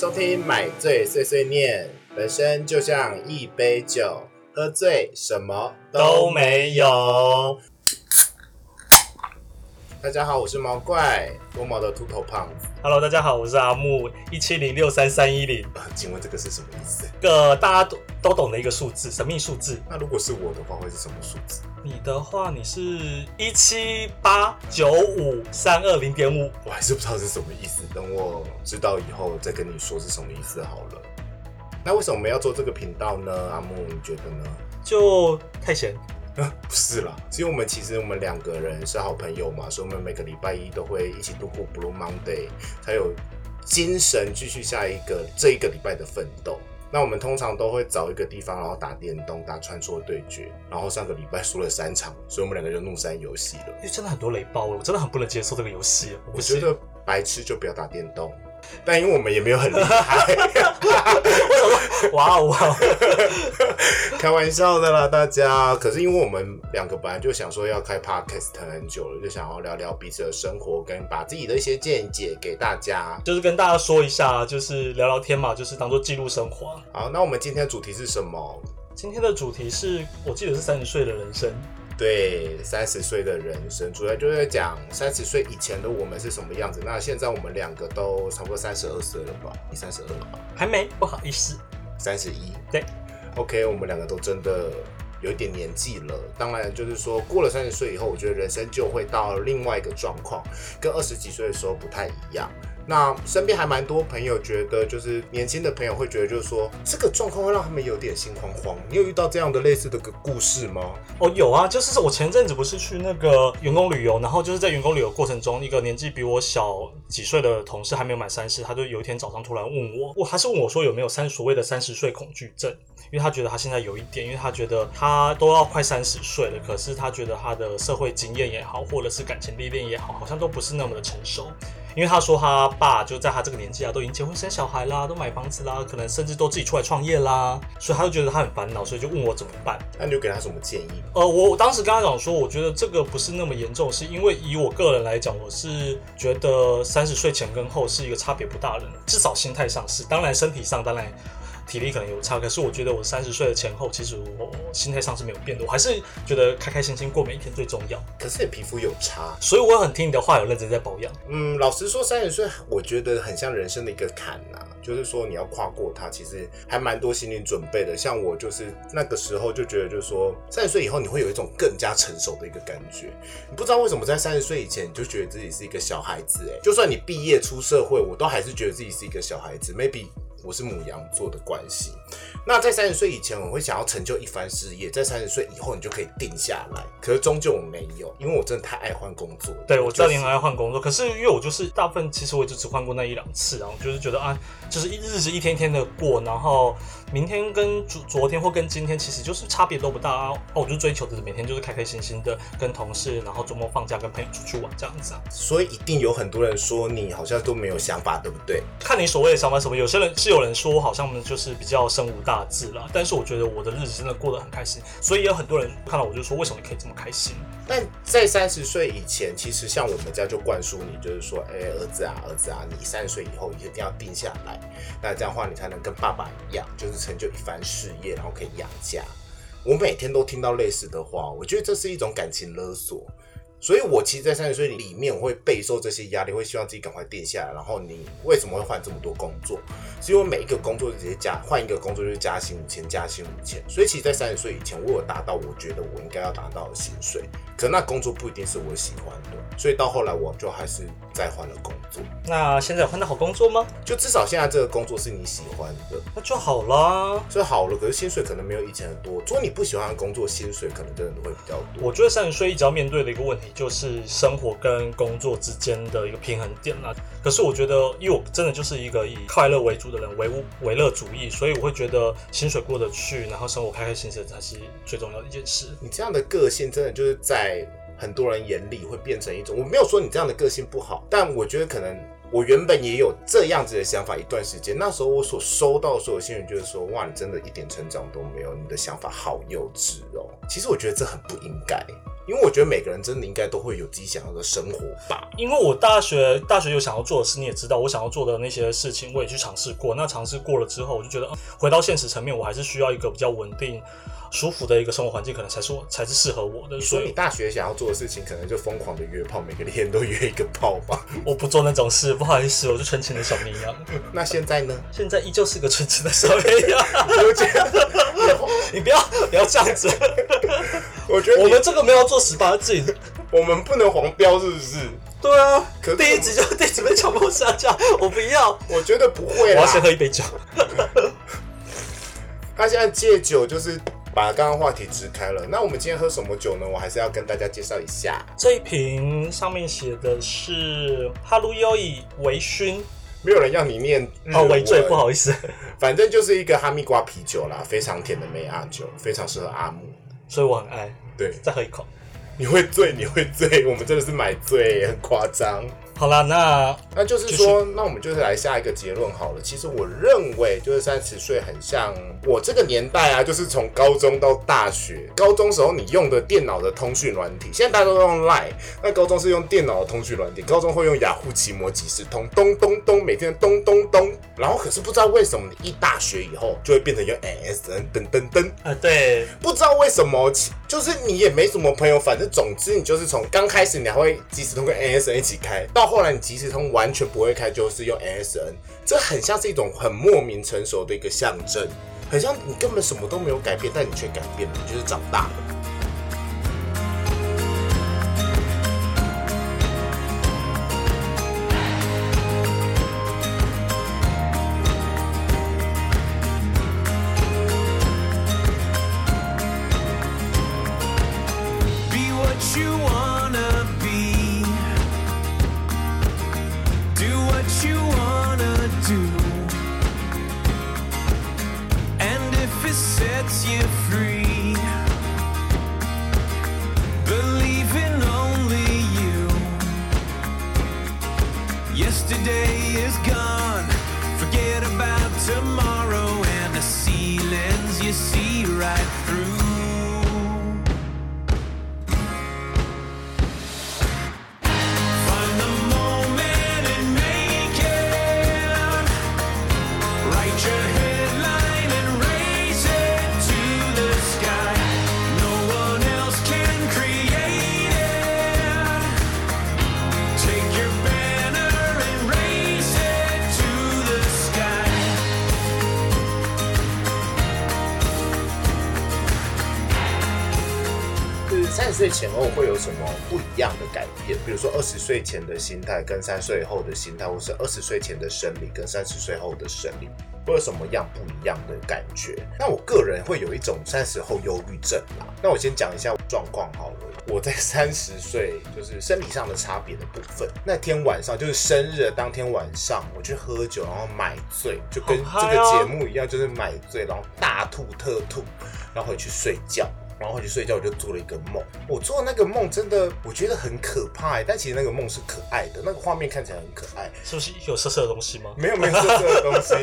收听《买醉碎碎念》，本身就像一杯酒，喝醉什么都没有。大家好，我是毛怪，多毛的秃头胖子。Hello，大家好，我是阿木，一七零六三三一零，呃请问这个是什么意思？个大家都都懂的一个数字，神秘数字。那如果是我的话，会是什么数字？你的话，你是一七八九五三二零点五，我还是不知道是什么意思，等我知道以后再跟你说是什么意思好了。那为什么我们要做这个频道呢？阿木，你觉得呢？就太闲。不是啦，其实我们其实我们两个人是好朋友嘛，所以我们每个礼拜一都会一起度过 Blue Monday，才有精神继续下一个这一个礼拜的奋斗。那我们通常都会找一个地方，然后打电动、打穿梭对决。然后上个礼拜输了三场，所以我们两个就怒删游戏了。因为真的很多雷包，我真的很不能接受这个游戏。我觉得白痴就不要打电动，但因为我们也没有很厉害，哇哦哇哦，开玩笑的啦，大家。可是因为我们两个本来就想说要开 podcast 很久了，就想要聊聊彼此的生活，跟把自己的一些见解给大家。就是跟大家说一下，就是聊聊天嘛，就是当做记录生活。好，那我们今天的主题是什么？今天的主题是我记得是三十岁的人生。对，三十岁的人生，主要就是在讲三十岁以前的我们是什么样子。那现在我们两个都差不多三十二岁了吧？你三十二了吧？还没，不好意思。三十一。对，OK，我们两个都真的有一点年纪了。当然，就是说过了三十岁以后，我觉得人生就会到另外一个状况，跟二十几岁的时候不太一样。那身边还蛮多朋友觉得，就是年轻的朋友会觉得，就是说这个状况会让他们有点心慌慌。你有遇到这样的类似的个故事吗？哦，有啊，就是我前阵子不是去那个员工旅游，然后就是在员工旅游过程中，一个年纪比我小几岁的同事还没有满三十，他就有一天早上突然问我，我他是问我说有没有三所谓的三十岁恐惧症，因为他觉得他现在有一点，因为他觉得他都要快三十岁了，可是他觉得他的社会经验也好，或者是感情历练也好，好像都不是那么的成熟。因为他说他爸就在他这个年纪啊，都已经结婚生小孩啦，都买房子啦，可能甚至都自己出来创业啦，所以他就觉得他很烦恼，所以就问我怎么办。那你就给他什么建议吗？呃，我我当时跟他讲说，我觉得这个不是那么严重，是因为以我个人来讲，我是觉得三十岁前跟后是一个差别不大的人，至少心态上是，当然身体上当然体力可能有差，可是我觉得我三十岁的前后，其实我心态上是没有变的，我还是觉得开开心心过每一天最重要，可是你皮肤有差。所以我很听你的话，有认真在保养。嗯，老实说，三十岁我觉得很像人生的一个坎呐、就是说你要跨过它，其实还蛮多心理准备的。像我就是那个时候就觉得，就是说三十岁以后你会有一种更加成熟的一个感觉。你不知道为什么在三十岁以前你就觉得自己是一个小孩子，哎，就算你毕业出社会，我都还是觉得自己是一个小孩子。Maybe 我是母羊座的关系。那在三十岁以前，我会想要成就一番事业；在三十岁以后，你就可以定下来。可是终究我没有，因为我真的太爱换工作。对，我知道就是你很爱换工作，可是因为我就是大部分其实我就只换过那一两次然后就是觉得啊，就是一日子一天天的过，然后明天跟昨昨天或跟今天其实就是差别都不大啊。哦，我就追求的是每天就是开开心心的跟同事，然后周末放假跟朋友出去玩这样子啊。所以一定有很多人说你好像都没有想法，对不对？看你所谓的想法什么，有些人是有人说我好像就是比较生无大志啦，但是我觉得我的日子真的过得很开心，所以有很多人看到我就说为什么可以这么开心？但在三十岁以前，其实像我们家就灌输你，就是说，哎、儿子啊，儿子啊，你三十岁以后一定要定下来，那这样的话你才能跟爸爸一样，就是成就一番事业，然后可以养家。我每天都听到类似的话，我觉得这是一种感情勒索。所以，我其实，在三十岁里面，我会备受这些压力，会希望自己赶快定下来。然后，你为什么会换这么多工作？是因为每一个工作直接加换一个工作就是加薪五千，加薪五千。所以，其实，在三十岁以前，我有达到我觉得我应该要达到的薪水，可那工作不一定是我喜欢的。所以到后来，我就还是再换了工作。那现在有换到好工作吗？就至少现在这个工作是你喜欢的，那就好啦。所以好了。可是薪水可能没有以前的多。如果你不喜欢的工作，薪水可能真的会比较多。我觉得三十岁一直要面对的一个问题就是生活跟工作之间的一个平衡点啦。可是我觉得，因为我真的就是一个以快乐为主的人，唯物唯乐主义，所以我会觉得薪水过得去，然后生活开开心心才是最重要的一件事。你这样的个性，真的就是在很多人眼里会变成一种。我没有说你这样的个性不好，但我觉得可能我原本也有这样子的想法一段时间。那时候我所收到的所有新闻就是说，哇，你真的一点成长都没有，你的想法好幼稚哦。其实我觉得这很不应该。因为我觉得每个人真的应该都会有自己想要的生活吧。因为我大学大学有想要做的事，你也知道，我想要做的那些事情，我也去尝试过。那尝试过了之后，我就觉得，回到现实层面，我还是需要一个比较稳定、舒服的一个生活环境，可能才是我才是适合我的。所以你大学想要做的事情，可能就疯狂的约炮，每个天都约一个炮吧？我不做那种事，不好意思，我是纯情的小绵羊。那现在呢？现在依旧是个纯情的小绵羊，我觉得，你不要不要这样子。我觉得我们这个没有做十八禁。我们不能黄标，是不是？对啊，可是第一集就第一集被强迫下架，我不要，我觉得不会啦我要。先喝一杯酒。他现在戒酒就是把刚刚话题支开了。那我们今天喝什么酒呢？我还是要跟大家介绍一下。这一瓶上面写的是哈鲁优以微醺，没有人要你念哦，文微醉，不好意思，反正就是一个哈密瓜啤酒啦，非常甜的梅阿酒，非常适合阿姆。所以我很爱。对，再喝一口。你会醉，你会醉，我们真的是买醉，很夸张。好啦，那那就是说，那我们就是来下一个结论好了。其实我认为，就是三十岁很像我这个年代啊，就是从高中到大学。高中时候你用的电脑的通讯软体，现在大家都用 Line，那高中是用电脑的通讯软体，高中会用雅虎奇摩即时通，咚咚咚，每天咚咚咚。然后可是不知道为什么，你一大学以后就会变成用 MSN，噔噔噔。啊，对，不知道为什么，就是你也没什么朋友，反正总之你就是从刚开始你还会即时通跟 NSN 一起开，到后来你即时通完全不会开，就是用 SN 这很像是一种很莫名成熟的一个象征，很像你根本什么都没有改变，但你却改变了，你就是长大了。比如说二十岁前的心态跟三十岁后的心态，或是二十岁前的生理跟三十岁后的生理，会有什么样不一样的感觉？那我个人会有一种三十后忧郁症啦。那我先讲一下状况好了。我在三十岁就是生理上的差别的部分。那天晚上就是生日的当天晚上，我去喝酒，然后买醉，就跟这个节目一样，就是买醉，然后大吐特吐，然后回去睡觉。然后回去睡觉，我就做了一个梦。我做的那个梦真的，我觉得很可怕欸，但其实那个梦是可爱的，那个画面看起来很可爱。是不是有色色的东西吗？没有没有色色的东西，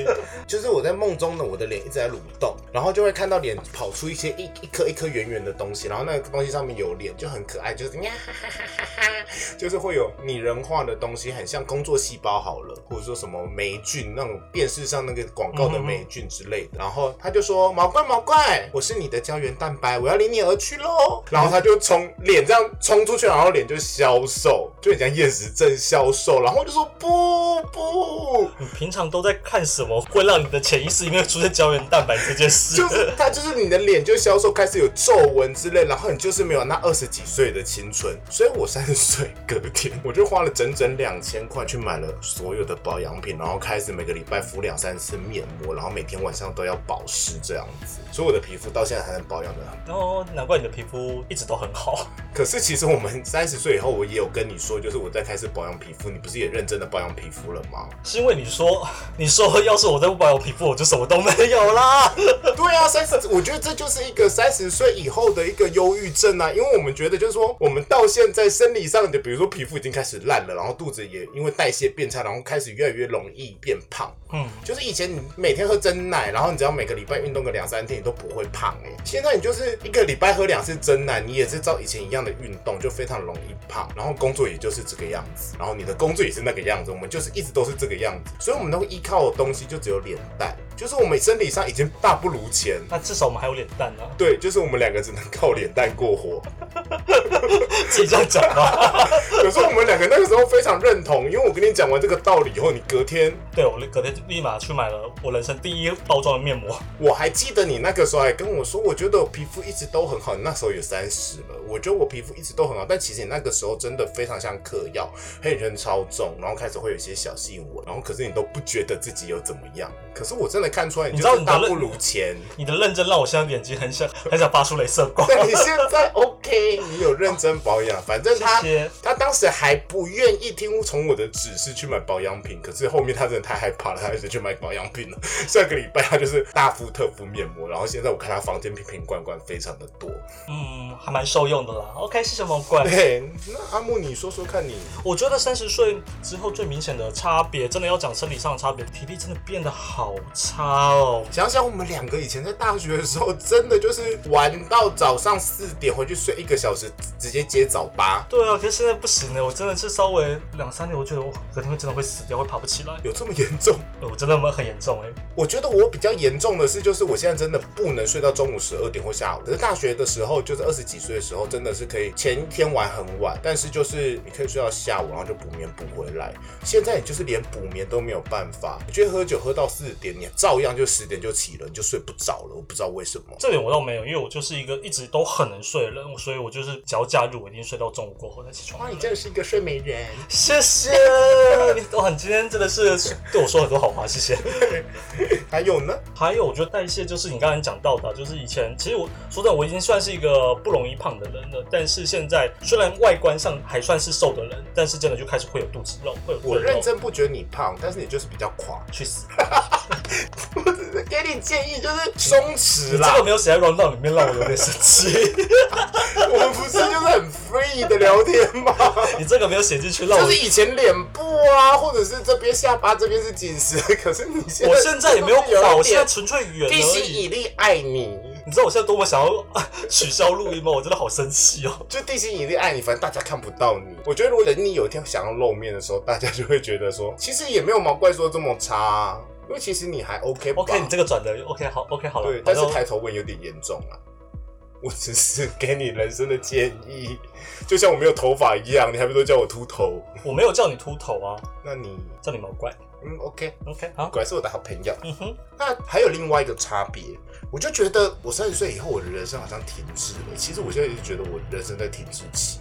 就是我在梦中呢，我的脸一直在蠕动，然后就会看到脸跑出一些一一颗一颗圆圆的东西，然后那个东西上面有脸，就很可爱，就是呀哈哈哈哈哈，就是会有拟人化的东西，很像工作细胞好了，或者说什么霉菌那种电视上那个广告的霉菌之类的。然后他就说毛怪毛怪，我是你的胶原蛋白，我要离你而去喽。然后他就从脸这样冲出去，然后脸就消瘦，就很像厌食症消瘦。然后我就说不不。你平常都在看什么，会让你的潜意识里面出现胶原蛋白这件事？就是他，就是你的脸就消瘦，开始有皱纹之类，然后你就是没有那二十几岁的青春。所以我三十岁隔天，我就花了整整两千块去买了所有的保养品，然后开始每个礼拜敷两三次面膜，然后每天晚上都要保湿这样子。所以我的皮肤到现在还能保养的很。哦，难怪你的皮肤一直都很好。可是其实我们三十岁以后，我也有跟你说，就是我在开始保养皮肤，你不是也认真的保养皮肤了吗？是因为你说 你说要是我再不保养皮肤，我就什么都没有啦。对啊，三十，我觉得这就是一个三十岁以后的一个忧郁症啊，因为我们觉得就是说，我们到现在生理上的，比如说皮肤已经开始烂了，然后肚子也因为代谢变差，然后开始越来越容易变胖。嗯，就是以前你每天喝真奶，然后你只要每个礼拜运动个两三天，你都不会胖哎、现在你就是一个礼拜喝两次真奶，你也是照以前一样的运动，就非常容易胖。然后工作也就是这个样子，然后你的工作也是那个样子，我们就是一直都是这个样子，所以我们都会依靠的东西就只有脸蛋，就是我们生理上已经大不如前。那至少我们还有脸蛋啊，对，就是我们两个只能靠脸蛋过活。自己这样讲吧。可是我们两个那个时候非常认同，因为我跟你讲完这个道理以后，你隔天对我隔天立马去买了我人生第一包装的面膜。我还记得你那个时候还跟我说，我觉得我皮肤一直都很好。你那时候有三十了，我觉得我皮肤一直都很好，但其实你那个时候真的非常像嗑药，黑眼圈超重，然后开始会有一些小细纹，然后可是你都不觉得自己有怎么样。可是我真的看出来，你你知道你的不如前。你的认真让我现在眼睛很想很想发出镭射光。对你现在 OK，你有认真保养，反正他他当时还不愿意听从我的指示去买保养品，可是后面他真的太害怕了，他一直去买保养品了。上个礼拜他就是大敷特敷面膜，然后现在我看他房间瓶瓶罐罐非常的多。嗯，还蛮受用的啦。OK，是什么鬼。对，那阿木你说说看你，我觉得三十岁之后最明显的差别，真的要讲生理上的差别，体力真的变得好差哦。想想我们两个以前在大学的时候，真的就是玩到早上四点回去睡一个小时，直接接早八。对啊，可是现在不行了，我真的是稍微两三点，我觉得我隔天会真的会死掉，会爬不起来。有这么严重？呃我真的很严重哎。我觉得我比较严重的是，就是我现在真的不能睡到中午十二点或下午。可是大学的时候，就是二十几岁的时候，真的是可以前一天玩很晚，但是就是你可以睡到下午，然后就补眠补回来。现在你就是连补眠都没有办法，你觉得喝酒喝到四点，你照样就十点就起了，你就睡不着了。我不知道为什么。这点我倒没有，因为我就是一个一直都很能睡的人，所以我就是只要假日我一定睡到中午过后再起床。哇，你真的是一个睡美人。谢谢你，哇，你今天真的是对我说很多好话，谢谢。还有呢？还有，我觉得代谢就是你刚才讲到的，就是以前其实我说真的，我已经算是一个不容易胖的人了，但是现在虽然外观上还算是瘦的人，但是真的就开始会有肚子肉，会有我认真不觉得你胖，但是你就是比较垮。去死。我只是给你建议，就是松弛啦你这。个没有写在 round down 里面，让我有点生气。我们不是就是很 free 的聊天吗？你这个没有写进去，让我就是以前脸部啊，或者是这边下巴这边是紧实，可是你现在我现在也没有有垮，我现在点纯粹圆地心。引力爱你，你知道我现在多么想要啊取消录音吗？我真的好生气哦。就地心引力爱你，反正大家看不到你。我觉得如果等你有一天想要露面的时候，大家就会觉得说，其实也没有毛怪说这么差、啊，因为其实你还 OK 吧 OK，你这个转的 OK 好 OK 好了。对，但是抬头纹有点严重啊。我只是给你人生的建议，就像我没有头发一样，你还不都叫我秃头？我没有叫你秃头啊，那你叫你毛怪。嗯，OK，OK 好。果然是我的好朋友。嗯哼，那还有另外一个差别，我就觉得我三十岁以后，我的人生好像停滞了。其实我现在一直觉得我人生在停滞期，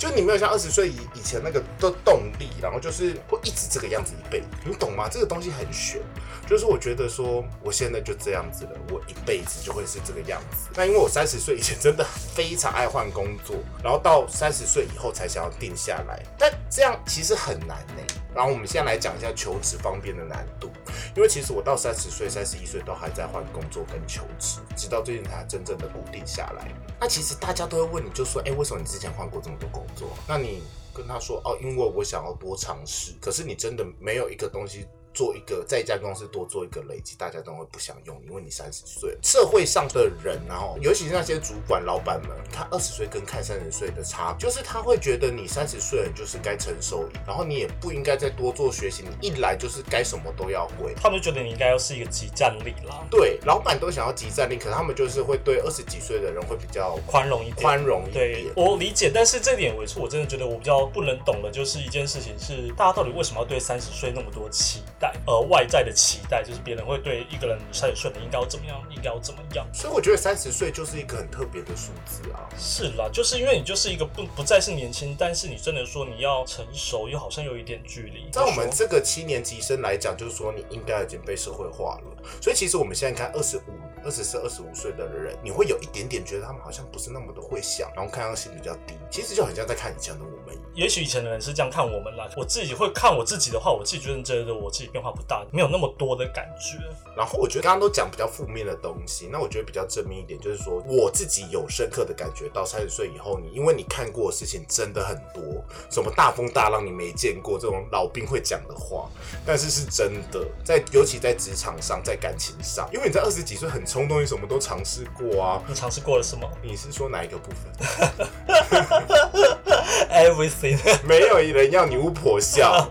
就你没有像二十岁以以前那个的动力，然后就是会一直这个样子一辈子，你懂吗？这个东西很玄，就是我觉得说我现在就这样子了，我一辈子就会是这个样子。那因为我三十岁以前真的非常爱换工作，然后到三十岁以后才想要定下来，但这样其实很难呢、然后我们现在来讲一下求职方面的难度，因为其实我到三十岁、三十一岁都还在换工作跟求职，直到最近才真正的固定下来。那其实大家都会问你，就说，哎，为什么你之前换过这么多工作？那你跟他说，哦，因为我想要多尝试。可是你真的没有一个东西做一个在一家公司多做一个累积，大家都会不想用你，因为你三十岁。社会上的人啊，然后尤其是那些主管、老板们，他二十岁跟看三十岁的差，就是他会觉得你三十岁就是该成熟，然后你也不应该再多做学习，你一来就是该什么都要会。他们就觉得你应该要是一个集战力啦，对，老板都想要集战力，可是他们就是会对二十几岁的人会比较宽容一点。宽容一对点。我理解，但是这点我是我真的觉得我比较不能懂的，就是一件事情是大家到底为什么要对三十岁那么多期待，呃，外在的期待，就是别人会对一个人三十岁的应该要怎么样，应该要怎么样。所以我觉得三十岁就是一个很特别的数字啊。是啦，就是因为你就是一个不不再是年轻，但是你真的说你要成熟，又好像有一点距离。在我们这个七年级生来讲，就是说你应该已经被社会化了。所以其实我们现在看二十五、二十四、二十五岁的人，你会有一点点觉得他们好像不是那么的会想，然后看上去比较低。其实就很像在看以前的我们。也许以前的人是这样看我们啦，我自己会看我自己的话，我自己觉得觉得我自己变化不大，没有那么多的感觉。然后我觉得刚刚都讲比较负面的东西，那我觉得比较正面一点，就是说我自己有深刻的感觉到三十岁以后，你因为你看过的事情真的很多，什么大风大浪你没见过这种老兵会讲的话，但是是真的，在尤其在职场上，在感情上，因为你在二十几岁很冲动，你什么都尝试过啊。你尝试过了什么你是说哪一个部分？？Everything。没有人要你巫婆笑。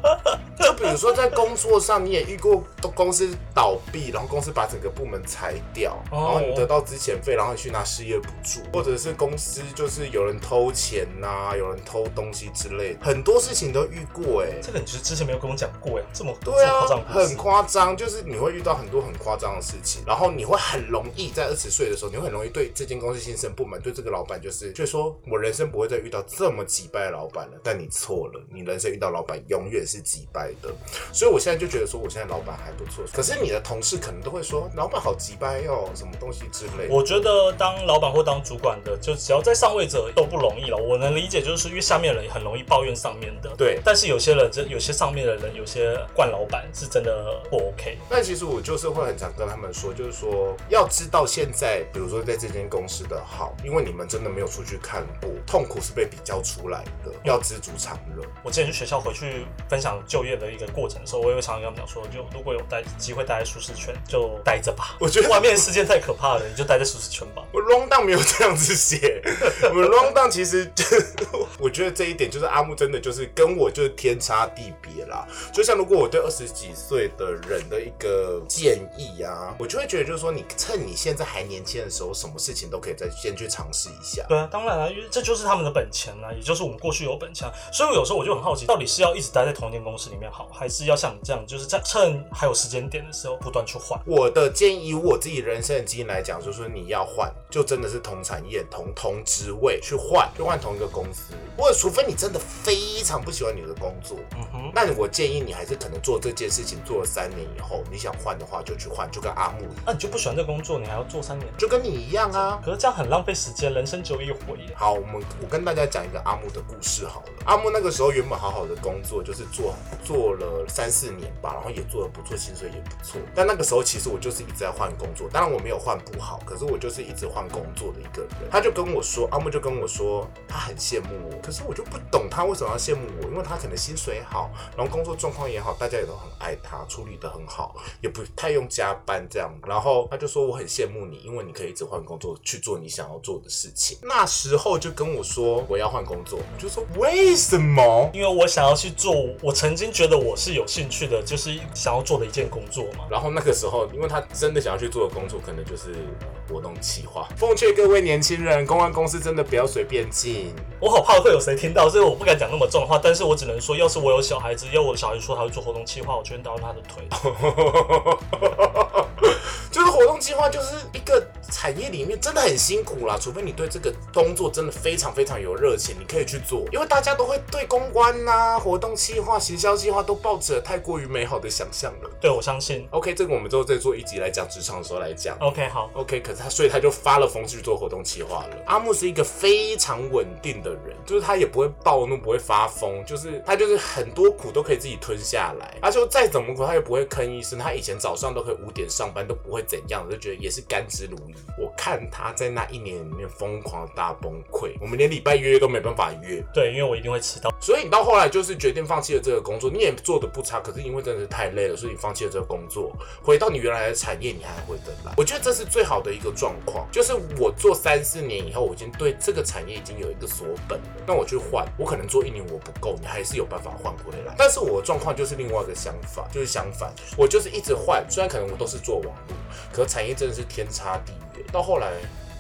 就比如说在工作上，你也遇过公司倒闭，然后公司把整个部门裁掉，然后你得到资遣费，然后你去拿失业补助，或者是公司就是有人偷钱呐、有人偷东西之类的，很多事情都遇过哎、这个你就是之前没有跟我讲过呀，这么对啊夸张，故事很夸张，就是你会遇到很多很夸张的事情，然后你会很容易在二十岁的时候，你会很容易对这间公司心生不满，对这个老板就是，就说我人生不会再遇到这么几败的老板了。但你错了，你人生遇到老板永远是几败的。所以我现在就觉得说，我现在老板还不错，可是你的同事可能都会说，老板好急掰哦，什么东西之类的。我觉得当老板或当主管的，就只要在上位者都不容易了。我能理解，就是因为下面的人很容易抱怨上面的。对但是有些人，这有些上面的人，有些惯老板是真的不 OK。但其实我就是会很常跟他们说，就是说要知道现在，比如说在这间公司的好，因为你们真的没有出去看过，痛苦是被比较出来的，要知足常乐。我之前去学校回去分享就业的一个过程的时候，我也会常常跟他们讲说，就如果有待机会待在舒适圈，就待着吧。我觉得外面的世界太可怕了，你就待在舒适圈吧。我 round down 没有这样子写，我 round down 其实就 我觉得这一点就是阿木真的就是跟我就是天差地别啦。就像如果我对二十几岁的人的一个建议啊，我就会觉得就是说，你趁你现在还年轻的时候，什么事情都可以再先去尝试一下。对啊，当然了，因为这就是他们的本钱啊，也就是我们过去有本钱啊。所以我有时候我就很好奇，到底是要一直待在同一间公司里面好，还是要像你这样，就是在趁还有时间点的时候不断去换？我的建议，以我自己人生的经验来讲，就是说你要换，就真的是同产业、同同职位去换，就换同一个公司，或者除非你真的非常不喜欢你的工作，嗯哼，那我建议你还是可能做这件事情做了三年以后，你想换的话就去换，就跟阿木一样，那你就不喜欢这工作，你还要做三年？就跟你一样啊。可是这样很浪费时间，人生只有一回。好，我们我跟大家讲一个阿木的故事好了。阿木那个时候原本好好的工作，就是做做了三四年吧，然后也做的不错，薪水也不错。但那个时候其实我就是一直在换工作，当然我没有换不好，可是我就是一直换工作的一个人。他就跟我说，阿木就跟我说，他很羡慕我，可是我就不懂他为什么要羡慕我，因为他可能薪水好，然后工作状况也好，大家也都很爱他，处理的很好，也不太用加班这样。然后他就说我很羡慕你，因为你可以一直换工作去做你想要做的事情。那时候就跟我说我要换工作，我就说为什么？因为我想要去做我曾经觉得我是有兴趣的，就想要做的一件工作嘛。然后那个时候，因为他真的想要去做的工作，可能就是呃活动企划。奉劝各位年轻人，公安公司真的不要随便进。我好怕会有谁听到，所以我不敢讲那么重的话。但是我只能说，要是我有小孩子，要我的小孩子说他会做活动企划，我就会打断他的腿。就是活动计划，就是一个产业里面真的很辛苦啦，除非你对这个工作真的非常非常有热情，你可以去做。因为大家都会对公关呐、活动计划、行销计划都抱着太过于美好的想象了。对，我相信。OK，这个我们之后再做一集来讲职场的时候来讲。OK，好，OK，可是他所以他就发了疯去做活动计划了。阿木是一个非常稳定的人，就是他也不会暴怒，不会发疯，就是他就是很多苦都可以自己吞下来，而且再怎么苦他也不会吭一声。他以前早上都可以五点上班，都不会怎样，我就觉得也是甘之如饴。我看他在那一年里面疯狂的大崩溃，我们连礼拜约都没办法约，对，因为我一定会迟到。所以你到后来就是决定放弃了这个工作，你也做的不差，可是因为真的是太累了，所以你放弃了这个工作，回到你原来的产业，你还回得来。我觉得这是最好的一个状况，就是我做三四年以后，我已经对这个产业已经有一个锁本了，那我去换，我可能做一年我不够，你还是有办法换回来。但是我的状况就是另外一个想法，就是相反，我就是一直换，虽然可能我都是做网络，可产业真的是天差地到后来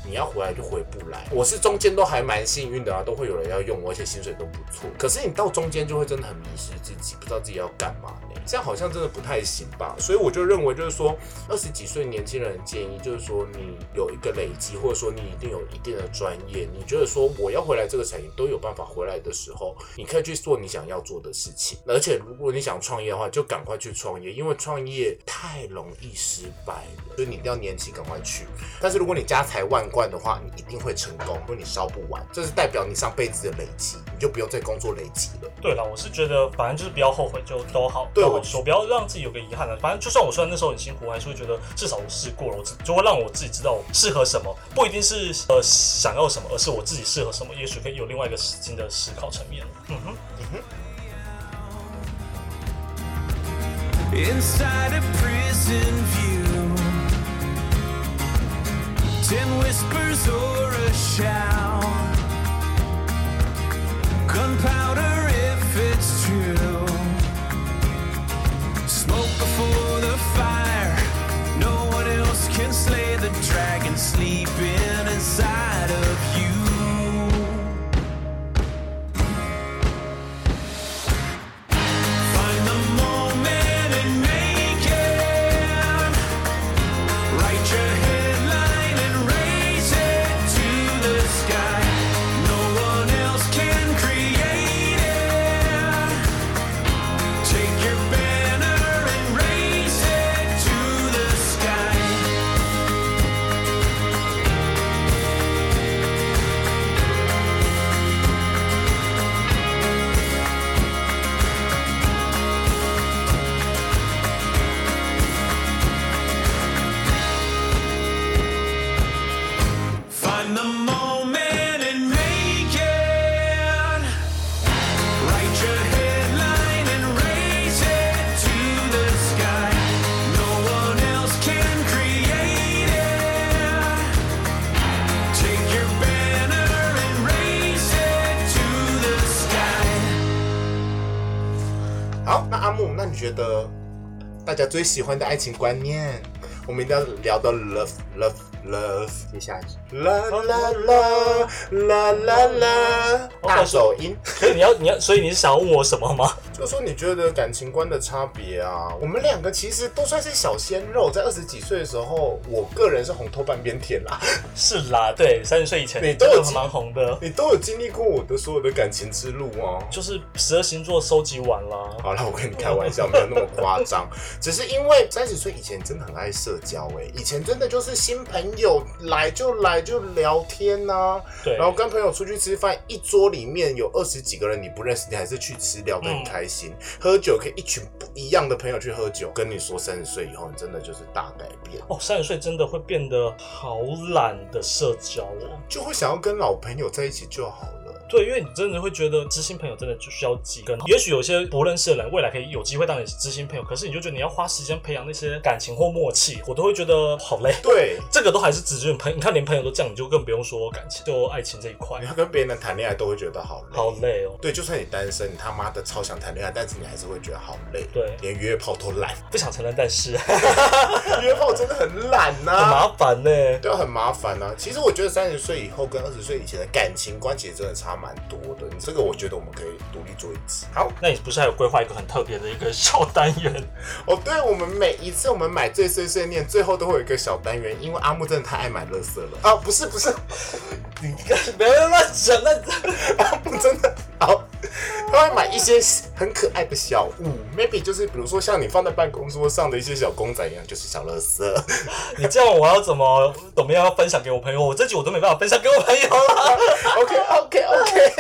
你要回来就回不来。我是中间都还蛮幸运的啊，都会有人要用我，而且薪水都不错。可是你到中间就会真的很迷失自己，不知道自己要干嘛呢？这样好像真的不太行吧？所以我就认为，就是说二十几岁年轻人建议，就是说你有一个累积，或者说你一定有一定的专业，你觉得说我要回来这个产业都有办法回来的时候，你可以去做你想要做的事情。而且如果你想创业的话，就赶快去创业，因为创业太容易失败了，所以你一定要年轻赶快去。但是如果你家财万贯的话，你一定会成功，因为你烧不完，这是代表你上辈子的累积，你就不用再工作累积了。对了，我是觉得反正就是不要后悔，就都好，对我说，不要让自己有个遗憾了。反正就算我虽然那时候很辛苦，我还是会觉得至少我试过了，我只就会让我自己知道我适合什么，不一定是呃想要什么，而是我自己适合什么，也许可以有另外一个新的思考层面。嗯哼。inside a prison view. Ten whispers or a shout. Gunpowder if it's true. Smoke before the fire. No one else can slay the dragon sleeping inside of you. 觉得大家最喜欢的爱情观念，我们一定要聊到 love love love，接下来是啦啦啦啦啦啦，大手音。所以你要你要，所以你是想问我什么吗？就说你觉得感情观的差别啊？我们两个其实都算是小鲜肉，在二十几岁的时候，我个人是红透半边天啦。是啦，对，三十岁以前你都有蛮红的，你都有经历过我的所有的感情之路啊。就是十二星座收集完了。好了，我跟你开玩笑，没有那么夸张，只是因为三十岁以前真的很爱社交、欸，以前真的就是新朋友来就来就聊天呐、对，然后跟朋友出去吃饭，一桌里面有二十几个人你不认识，你还是去吃，聊得很开心。喝酒可以一群不一样的朋友去喝酒，跟你说三十岁以后，你真的就是大改变，哦，三十岁真的会变得好懒的社交哦。就会想要跟老朋友在一起就好了。对，因为你真的会觉得知心朋友真的就需要几根。也许有些不认识的人，未来可以有机会当你知心朋友，可是你就觉得你要花时间培养那些感情或默契，我都会觉得好累。对，这个都还是只是朋，你看连朋友都这样，你就更不用说感情，就爱情这一块你，要跟别人谈恋爱都会觉得好累。好累哦。对，就算你单身，你他妈的超想谈恋爱，但是你还是会觉得好累。对连约炮都懒，不想承认，但是 约炮真的很懒呐、很麻烦呢。对啊，很麻烦啊。其实我觉得三十岁以后跟二十岁以前的感情观其实真的差蛮多的。这个我觉得我们可以独立做一集。好那你不是还有规划一个很特别的一个小单元？哦，对，我们每一次我们买最碎碎念，最后都会有一个小单元，因为阿木真的太爱买乐色了啊！不是不是，你不要乱讲，那 阿木真的好，他会买一些很可爱的小物，maybe 就是比如说像你放在办公桌上的一些小公仔一样，就是小乐色。你这样我要怎么怎么样要分享给我朋友？我这集我都没办法分享给我朋友了。OK OK OK。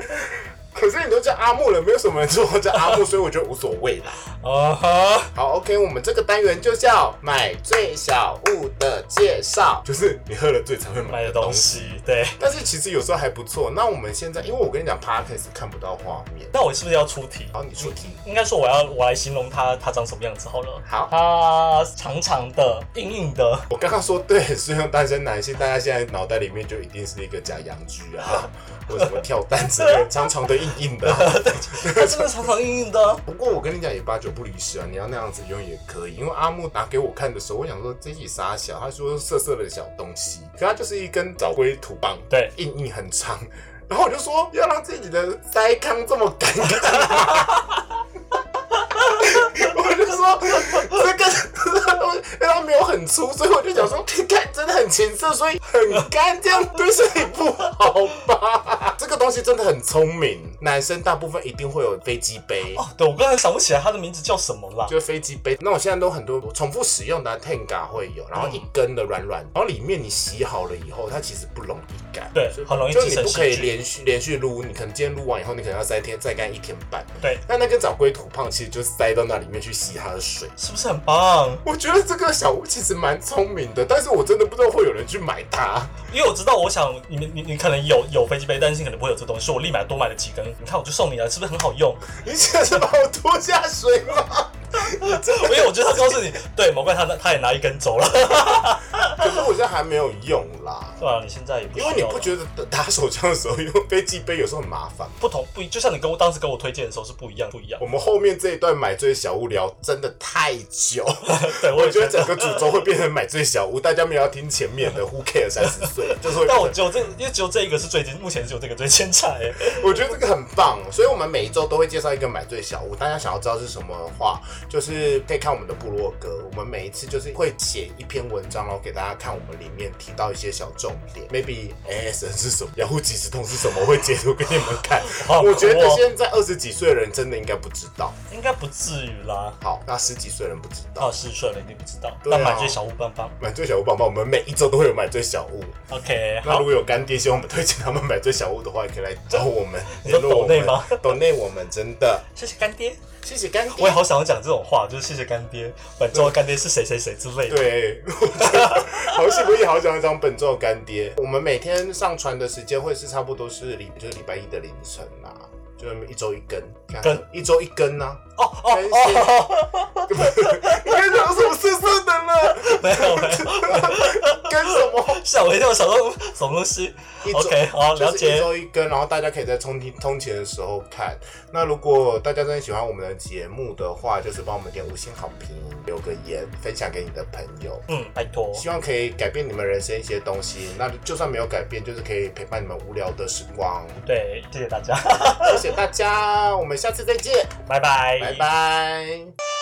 可是你都叫阿木了，没有什么人说我叫阿木，所以我觉得无所谓啦。哦哈，好，OK，我们这个单元就叫买最小物的介绍，就是你喝了醉才会买买的东西。对。但是其实有时候还不错。那我们现在，因为我跟你讲 p o d c a s 看不到画面，那我是不是要出题？好，你出题。应该说我要我来形容它它长什么样子好了。好它长长的、硬硬的，我刚刚说对，适用单身男性，大家现在脑袋里面就一定是一个假洋居啊，或者什么跳蛋之类，长长的、硬硬的啊、他真的常常硬硬的啊。不过我跟你讲，也八九不离十啊，你要那样子用也可以。因为阿木拿给我看的时候，我想说这己傻小，他说色色的小东西，可它就是一根找龟土棒，对硬硬很长。然后我就说要让自己的腮康这么干净 我就说这个这个东西，它没有很粗，所以我就想说，你 看真的很情色，所以很干，这样对身体不好吧？这个东西真的很聪明，男生大部分一定会有飞机杯。哦，对我刚才想不起来它的名字叫什么啦。就是飞机杯，那我现在都很多重复使用的啊 Tenga 会有，然后一根的软软，然后里面你洗好了以后，它其实不容易干，对很容易就你不可以连续连续撸，你可能今天撸完以后，你可能要再天再干一天半，对，那那根找龟土胖其实就塞到那里面去吸它的水。是不是很棒？我觉得这个小屋其实蛮聪明的，但是我真的不知道会有人去买它。因为我知道，我想你们你你可能有有飞机杯，但是你可能不会有这东西，所以我立马多买了几根。你看，我就送你了，是不是很好用？你现在是把我拖下水吗？你真的？因为我觉得他告诉你，对，某怪他他也拿一根走了，可是我现在还没有用啦。对啊，你现在也不需因为你不觉得打手枪的时候用飞机杯有时候很麻烦？不同不一，就像你跟我当时跟我推荐的时候是不一样不一样我。们后面这一段买醉小屋聊真的太久，对，我我觉得。整个主轴会变成买醉小屋，大家没有要听前面的 Who care 三十岁，就是。但我只有这，因为只有这一个是最近，目前只有这个最精彩。我觉得这个很棒，所以我们每一周都会介绍一个买醉小屋。大家想要知道是什么的话，就是可以看我们的部落格。我们每一次就是会写一篇文章，然后给大家看我们里面提到一些小重点，maybe ASN 是什么，雅虎即时通是什么，我会截图给你们看。好 我觉得现在二十几岁的人真的应该不知道。应该不至于啦。好，那十几岁的人不知道。二十岁人，一定不知道。那啊但买这小物棒棒。买醉小物棒棒，我们每一周都会有买醉小物。OK，那如，果有干爹希望我们推荐他们买醉小物的话，也可以来找我们 联络我们懂内吗。懂内我们真的谢谢干爹。谢谢干爹。我也好想要讲这种话，就是谢谢干爹，本周的干爹是谁谁谁之类的。对，好幸福也好想要讲本周的干爹。我们每天上传的时间会是差不多是礼就是礼拜一的凌晨啦，就是一周一根，根一周一根呐、哦哦哦，你看讲什么色色的了？没有没有，跟什么？吓我一跳，想到什么东西一周？OK，好，了解一解。周一根，然后大家可以在通勤通勤的时候看。那如果大家真的喜欢我们的节目的话，就是帮我们点五星好评，留个言，分享给你的朋友。嗯，拜托。希望可以改变你们人生一些东西。那就算没有改变，就是可以陪伴你们无聊的时光。对，谢谢大家，谢谢大家，我们下次再见，拜拜，拜拜。